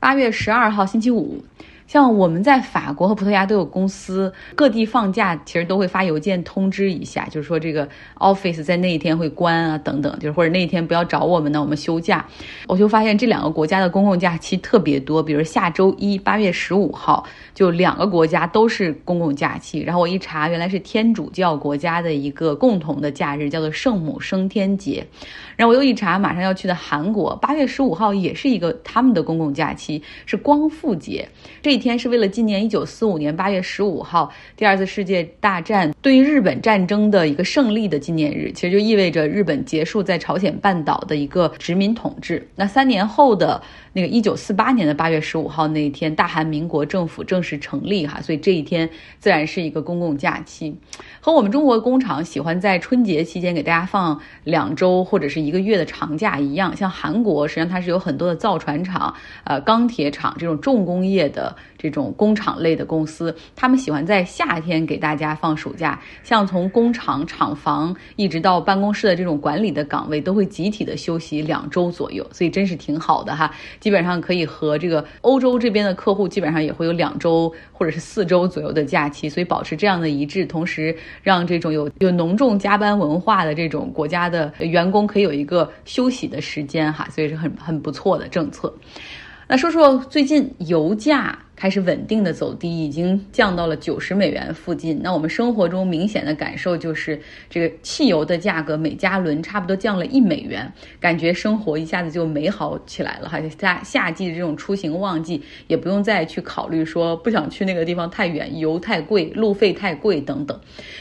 八月十二号星期五。像我们在法国和葡萄牙都有公司，各地放假其实都会发邮件通知一下，就是说这个 office 在那一天会关啊，等等，就是或者那一天不要找我们呢，我们休假。我就发现这两个国家的公共假期特别多，比如下周一八月十五号，就两个国家都是公共假期。然后我一查，原来是天主教国家的一个共同的假日，叫做圣母升天节。然后我又一查，马上要去的韩国八月十五号也是一个他们的公共假期，是光复节。这天是为了纪念一九四五年八月十五号第二次世界大战对于日本战争的一个胜利的纪念日，其实就意味着日本结束在朝鲜半岛的一个殖民统治。那三年后的。那个一九四八年的八月十五号那一天，大韩民国政府正式成立哈，所以这一天自然是一个公共假期。和我们中国工厂喜欢在春节期间给大家放两周或者是一个月的长假一样，像韩国实际上它是有很多的造船厂、呃钢铁厂这种重工业的这种工厂类的公司，他们喜欢在夏天给大家放暑假。像从工厂厂房一直到办公室的这种管理的岗位，都会集体的休息两周左右，所以真是挺好的哈。基本上可以和这个欧洲这边的客户基本上也会有两周或者是四周左右的假期，所以保持这样的一致，同时让这种有有浓重加班文化的这种国家的员工可以有一个休息的时间哈，所以是很很不错的政策。那说说最近油价。开始稳定的走低，已经降到了九十美元附近。那我们生活中明显的感受就是，这个汽油的价格每加仑差不多降了一美元，感觉生活一下子就美好起来了哈。夏夏季这种出行旺季，也不用再去考虑说不想去那个地方太远，油太贵，路费太贵等等。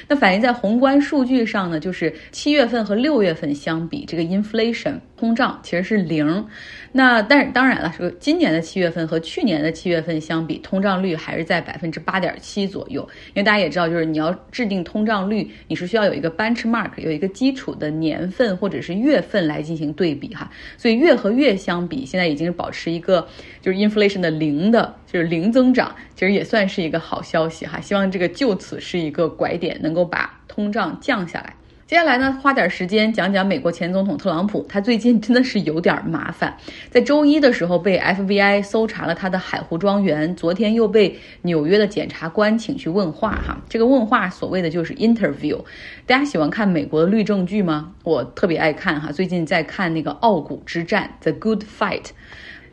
那反映在宏观数据上呢，就是七月份和六月份相比，这个 inflation 通胀其实是零。那但当然了，说今年的七月份和去年的七月份相比，比通胀率还是在百分之八点七左右。因为大家也知道，就是你要制定通胀率，你是需要有一个 benchmark，有一个基础的年份或者是月份来进行对比哈。所以月和月相比，现在已经保持一个就是 inflation 的零的，就是零增长，其实也算是一个好消息哈。希望这个就此是一个拐点，能够把通胀降下来。接下来呢，花点时间讲讲美国前总统特朗普。他最近真的是有点麻烦，在周一的时候被 FBI 搜查了他的海湖庄园，昨天又被纽约的检察官请去问话。哈，这个问话所谓的就是 interview。大家喜欢看美国的律政剧吗？我特别爱看哈，最近在看那个《傲骨之战》The Good Fight。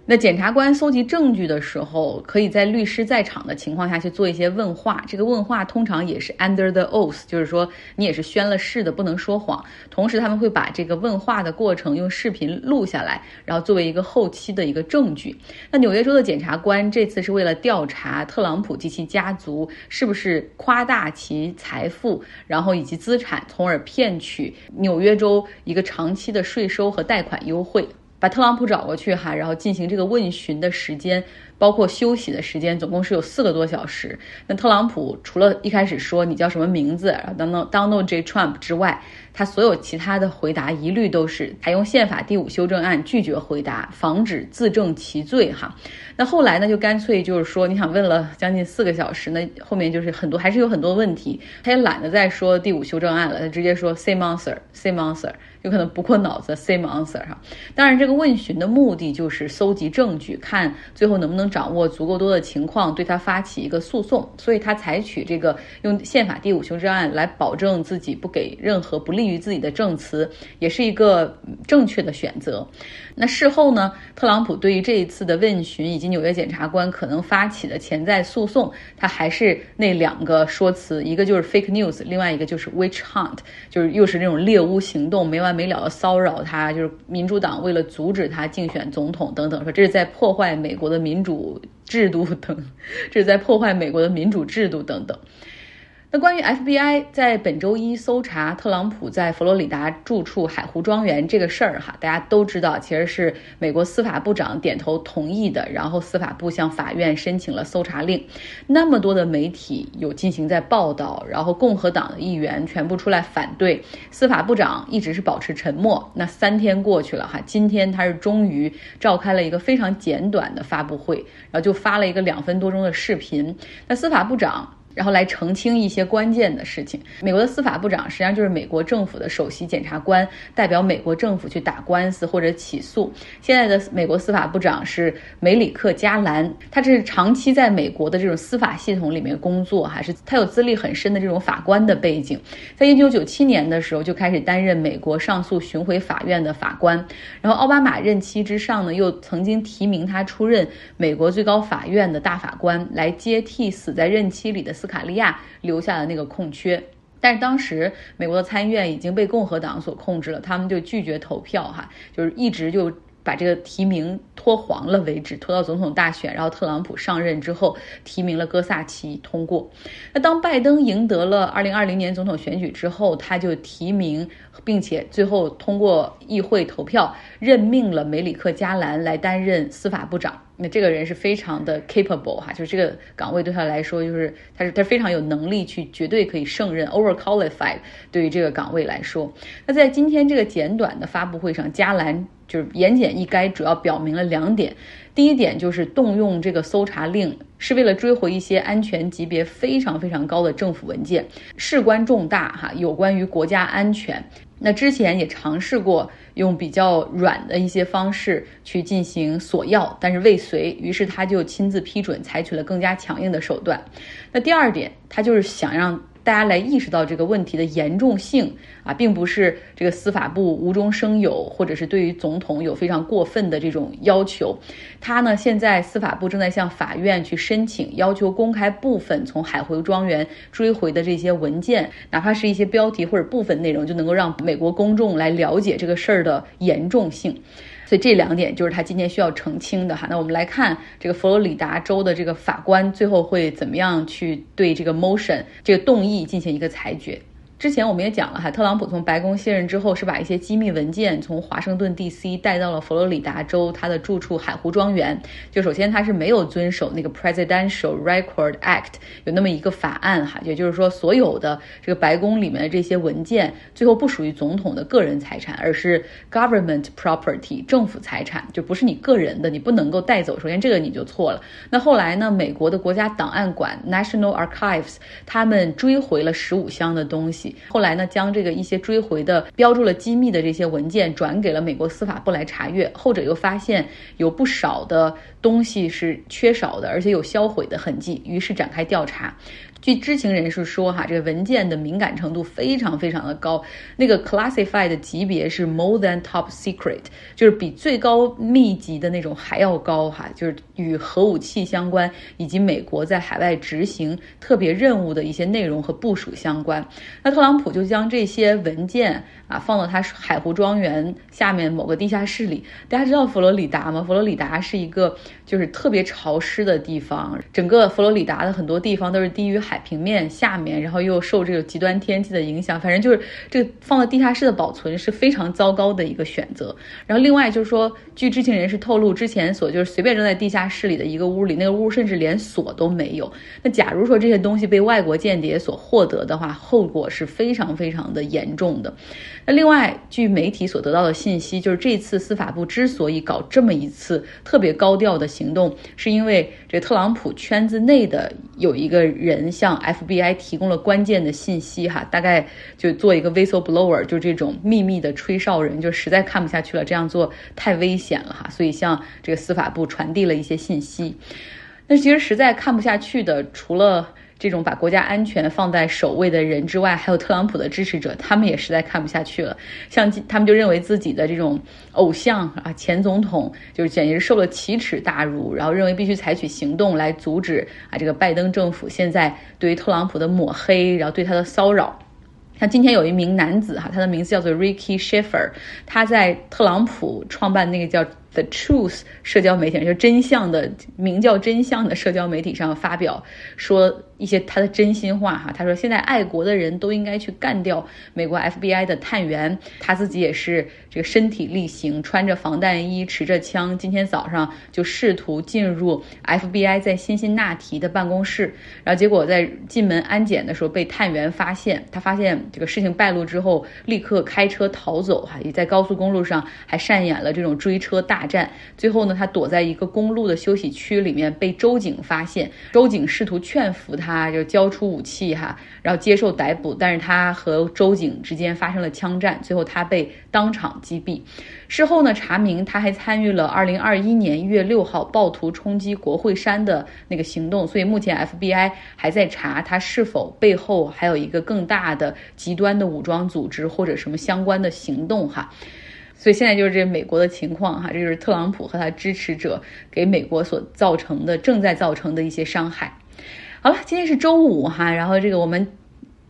那检察官搜集证据的时候，可以在律师在场的情况下去做一些问话。这个问话通常也是 under the oath，就是说你也是宣了誓的，不能说谎。同时，他们会把这个问话的过程用视频录下来，然后作为一个后期的一个证据。那纽约州的检察官这次是为了调查特朗普及其家族是不是夸大其财富，然后以及资产，从而骗取纽约州一个长期的税收和贷款优惠。把特朗普找过去哈，然后进行这个问询的时间，包括休息的时间，总共是有四个多小时。那特朗普除了一开始说你叫什么名字，然后 Donald Donald J Trump 之外，他所有其他的回答一律都是采用宪法第五修正案拒绝回答，防止自证其罪哈。那后来呢，就干脆就是说你想问了将近四个小时，那后面就是很多还是有很多问题，他也懒得再说第五修正案了，他直接说 Same answer，Same answer。有可能不过脑子，same answer 哈。当然，这个问询的目的就是搜集证据，看最后能不能掌握足够多的情况，对他发起一个诉讼。所以他采取这个用宪法第五修正案来保证自己不给任何不利于自己的证词，也是一个正确的选择。那事后呢，特朗普对于这一次的问询以及纽约检察官可能发起的潜在诉讼，他还是那两个说辞，一个就是 fake news，另外一个就是 witch hunt，就是又是那种猎巫行动，没完没了的骚扰他，就是民主党为了阻止他竞选总统等等，说这是在破坏美国的民主制度等，这是在破坏美国的民主制度等等。那关于 FBI 在本周一搜查特朗普在佛罗里达住处海湖庄园这个事儿，哈，大家都知道，其实是美国司法部长点头同意的，然后司法部向法院申请了搜查令。那么多的媒体有进行在报道，然后共和党的议员全部出来反对，司法部长一直是保持沉默。那三天过去了，哈，今天他是终于召开了一个非常简短的发布会，然后就发了一个两分多钟的视频。那司法部长。然后来澄清一些关键的事情。美国的司法部长实际上就是美国政府的首席检察官，代表美国政府去打官司或者起诉。现在的美国司法部长是梅里克·加兰，他这是长期在美国的这种司法系统里面工作，还是他有资历很深的这种法官的背景。在一九九七年的时候就开始担任美国上诉巡回法院的法官，然后奥巴马任期之上呢，又曾经提名他出任美国最高法院的大法官，来接替死在任期里的斯卡利亚留下的那个空缺。但是当时美国的参议院已经被共和党所控制了，他们就拒绝投票，哈，就是一直就。把这个提名拖黄了为止，拖到总统大选，然后特朗普上任之后提名了戈萨奇通过。那当拜登赢得了二零二零年总统选举之后，他就提名并且最后通过议会投票任命了梅里克·加兰来担任司法部长。那这个人是非常的 capable 哈，就是这个岗位对他来说，就是他是他非常有能力去绝对可以胜任 overqualified。对于这个岗位来说，那在今天这个简短的发布会上，加兰。就是言简意赅，主要表明了两点。第一点就是动用这个搜查令，是为了追回一些安全级别非常非常高的政府文件，事关重大哈，有关于国家安全。那之前也尝试过用比较软的一些方式去进行索要，但是未遂，于是他就亲自批准，采取了更加强硬的手段。那第二点，他就是想让。大家来意识到这个问题的严重性啊，并不是这个司法部无中生有，或者是对于总统有非常过分的这种要求。他呢，现在司法部正在向法院去申请，要求公开部分从海回庄园追回的这些文件，哪怕是一些标题或者部分内容，就能够让美国公众来了解这个事儿的严重性。所以这两点就是他今天需要澄清的哈。那我们来看这个佛罗里达州的这个法官最后会怎么样去对这个 motion 这个动议进行一个裁决。之前我们也讲了哈，特朗普从白宫卸任之后，是把一些机密文件从华盛顿 D.C. 带到了佛罗里达州他的住处海湖庄园。就首先他是没有遵守那个 Presidential Record Act 有那么一个法案哈，也就是说所有的这个白宫里面的这些文件最后不属于总统的个人财产，而是 government property 政府财产，就不是你个人的，你不能够带走。首先这个你就错了。那后来呢，美国的国家档案馆 National Archives 他们追回了十五箱的东西。后来呢，将这个一些追回的标注了机密的这些文件转给了美国司法部来查阅，后者又发现有不少的东西是缺少的，而且有销毁的痕迹，于是展开调查。据知情人士说，哈，这个文件的敏感程度非常非常的高，那个 classified 的级别是 more than top secret，就是比最高密集的那种还要高，哈，就是与核武器相关，以及美国在海外执行特别任务的一些内容和部署相关。那特朗普就将这些文件啊放到他海湖庄园下面某个地下室里。大家知道佛罗里达吗？佛罗里达是一个就是特别潮湿的地方，整个佛罗里达的很多地方都是低于海。平面下面，然后又受这个极端天气的影响，反正就是这个放在地下室的保存是非常糟糕的一个选择。然后另外就是说，据知情人士透露，之前所就是随便扔在地下室里的一个屋里，那个屋甚至连锁都没有。那假如说这些东西被外国间谍所获得的话，后果是非常非常的严重的。那另外，据媒体所得到的信息，就是这次司法部之所以搞这么一次特别高调的行动，是因为这特朗普圈子内的有一个人向向 FBI 提供了关键的信息，哈，大概就做一个 whistleblower，就这种秘密的吹哨人，就实在看不下去了，这样做太危险了，哈，所以向这个司法部传递了一些信息。那其实实在看不下去的，除了。这种把国家安全放在首位的人之外，还有特朗普的支持者，他们也实在看不下去了。像他们就认为自己的这种偶像啊，前总统就是简直受了奇耻大辱，然后认为必须采取行动来阻止啊这个拜登政府现在对于特朗普的抹黑，然后对他的骚扰。像今天有一名男子哈，他的名字叫做 Ricky Sheffer，他在特朗普创办那个叫。The Truth 社交媒体上，就真相的名叫真相的社交媒体上发表说一些他的真心话哈。他说现在爱国的人都应该去干掉美国 FBI 的探员。他自己也是这个身体力行，穿着防弹衣，持着枪，今天早上就试图进入 FBI 在辛辛那提的办公室，然后结果在进门安检的时候被探员发现。他发现这个事情败露之后，立刻开车逃走哈，也在高速公路上还上演了这种追车大。战。最后呢，他躲在一个公路的休息区里面被州警发现，州警试图劝服他，就交出武器哈，然后接受逮捕。但是他和州警之间发生了枪战，最后他被当场击毙。事后呢，查明他还参与了2021年1月6号暴徒冲击国会山的那个行动，所以目前 FBI 还在查他是否背后还有一个更大的极端的武装组织或者什么相关的行动哈。所以现在就是这美国的情况哈，这就是特朗普和他支持者给美国所造成的正在造成的一些伤害。好了，今天是周五哈，然后这个我们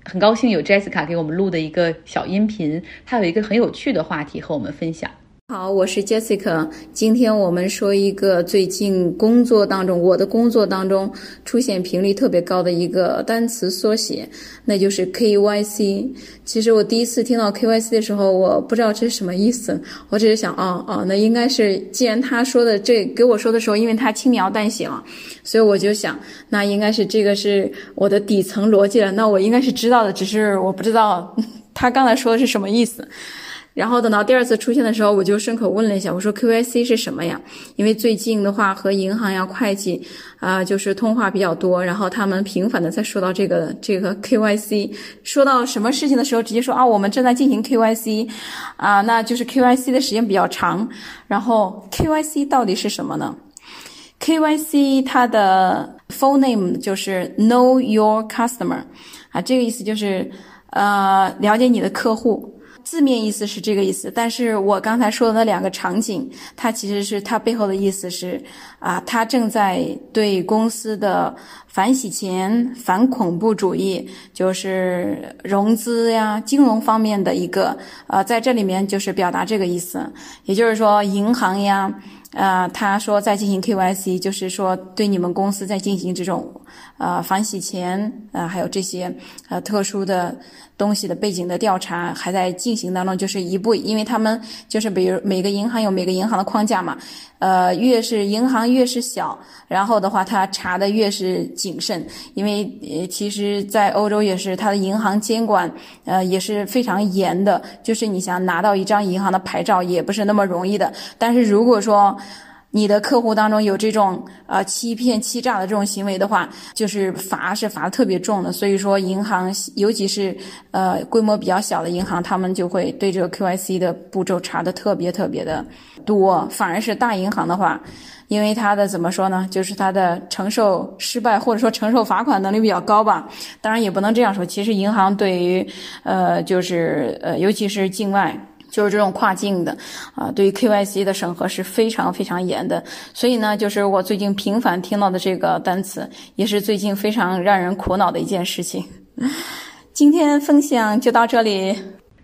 很高兴有 Jessica 给我们录的一个小音频，他有一个很有趣的话题和我们分享。好，我是 Jessica。今天我们说一个最近工作当中，我的工作当中出现频率特别高的一个单词缩写，那就是 KYC。其实我第一次听到 KYC 的时候，我不知道这是什么意思，我只是想，哦哦，那应该是既然他说的这给我说的时候，因为他轻描淡写了，所以我就想，那应该是这个是我的底层逻辑了，那我应该是知道的，只是我不知道 他刚才说的是什么意思。然后等到第二次出现的时候，我就顺口问了一下，我说 QYC 是什么呀？因为最近的话和银行呀、会计啊，就是通话比较多，然后他们频繁的在说到这个这个 KYC，说到什么事情的时候，直接说啊，我们正在进行 KYC，啊，那就是 KYC 的时间比较长。然后 KYC 到底是什么呢？KYC 它的 full name 就是 Know Your Customer，啊，这个意思就是呃了解你的客户。字面意思是这个意思，但是我刚才说的那两个场景，它其实是它背后的意思是，啊，他正在对公司的反洗钱、反恐怖主义，就是融资呀、金融方面的一个，呃，在这里面就是表达这个意思，也就是说银行呀。啊，他说在进行 KYC，就是说对你们公司在进行这种呃反洗钱呃还有这些呃特殊的东西的背景的调查还在进行当中，就是一步，因为他们就是比如每个银行有每个银行的框架嘛，呃，越是银行越是小，然后的话他查的越是谨慎，因为呃其实，在欧洲也是他的银行监管呃也是非常严的，就是你想拿到一张银行的牌照也不是那么容易的，但是如果说你的客户当中有这种呃欺骗、欺诈的这种行为的话，就是罚是罚的特别重的。所以说，银行尤其是呃规模比较小的银行，他们就会对这个 QIC 的步骤查的特别特别的多。反而是大银行的话，因为它的怎么说呢，就是它的承受失败或者说承受罚款能力比较高吧。当然也不能这样说，其实银行对于呃就是呃尤其是境外。就是这种跨境的，啊，对于 KYC 的审核是非常非常严的，所以呢，就是我最近频繁听到的这个单词，也是最近非常让人苦恼的一件事情。今天分享就到这里。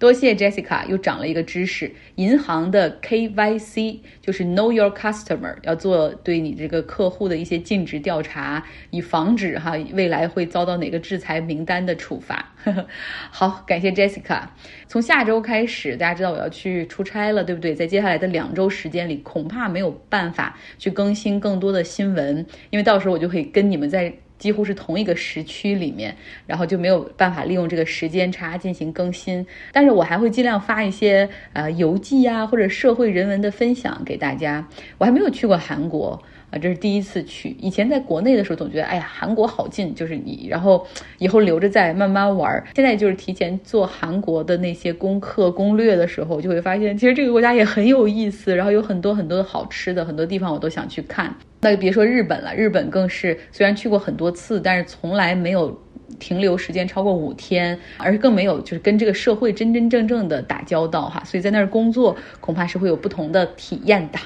多谢 Jessica 又长了一个知识，银行的 KYC 就是 Know Your Customer，要做对你这个客户的一些尽职调查，以防止哈未来会遭到哪个制裁名单的处罚。好，感谢 Jessica。从下周开始，大家知道我要去出差了，对不对？在接下来的两周时间里，恐怕没有办法去更新更多的新闻，因为到时候我就可以跟你们在。几乎是同一个时区里面，然后就没有办法利用这个时间差进行更新。但是我还会尽量发一些呃游记啊，或者社会人文的分享给大家。我还没有去过韩国啊，这是第一次去。以前在国内的时候，总觉得哎呀，韩国好近，就是你，然后以后留着再慢慢玩。现在就是提前做韩国的那些功课攻略的时候，就会发现其实这个国家也很有意思，然后有很多很多的好吃的，很多地方我都想去看。那就别说日本了，日本更是虽然去过很多次，但是从来没有停留时间超过五天，而更没有就是跟这个社会真真正正的打交道哈，所以在那儿工作恐怕是会有不同的体验的。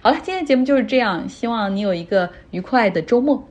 好了，今天节目就是这样，希望你有一个愉快的周末。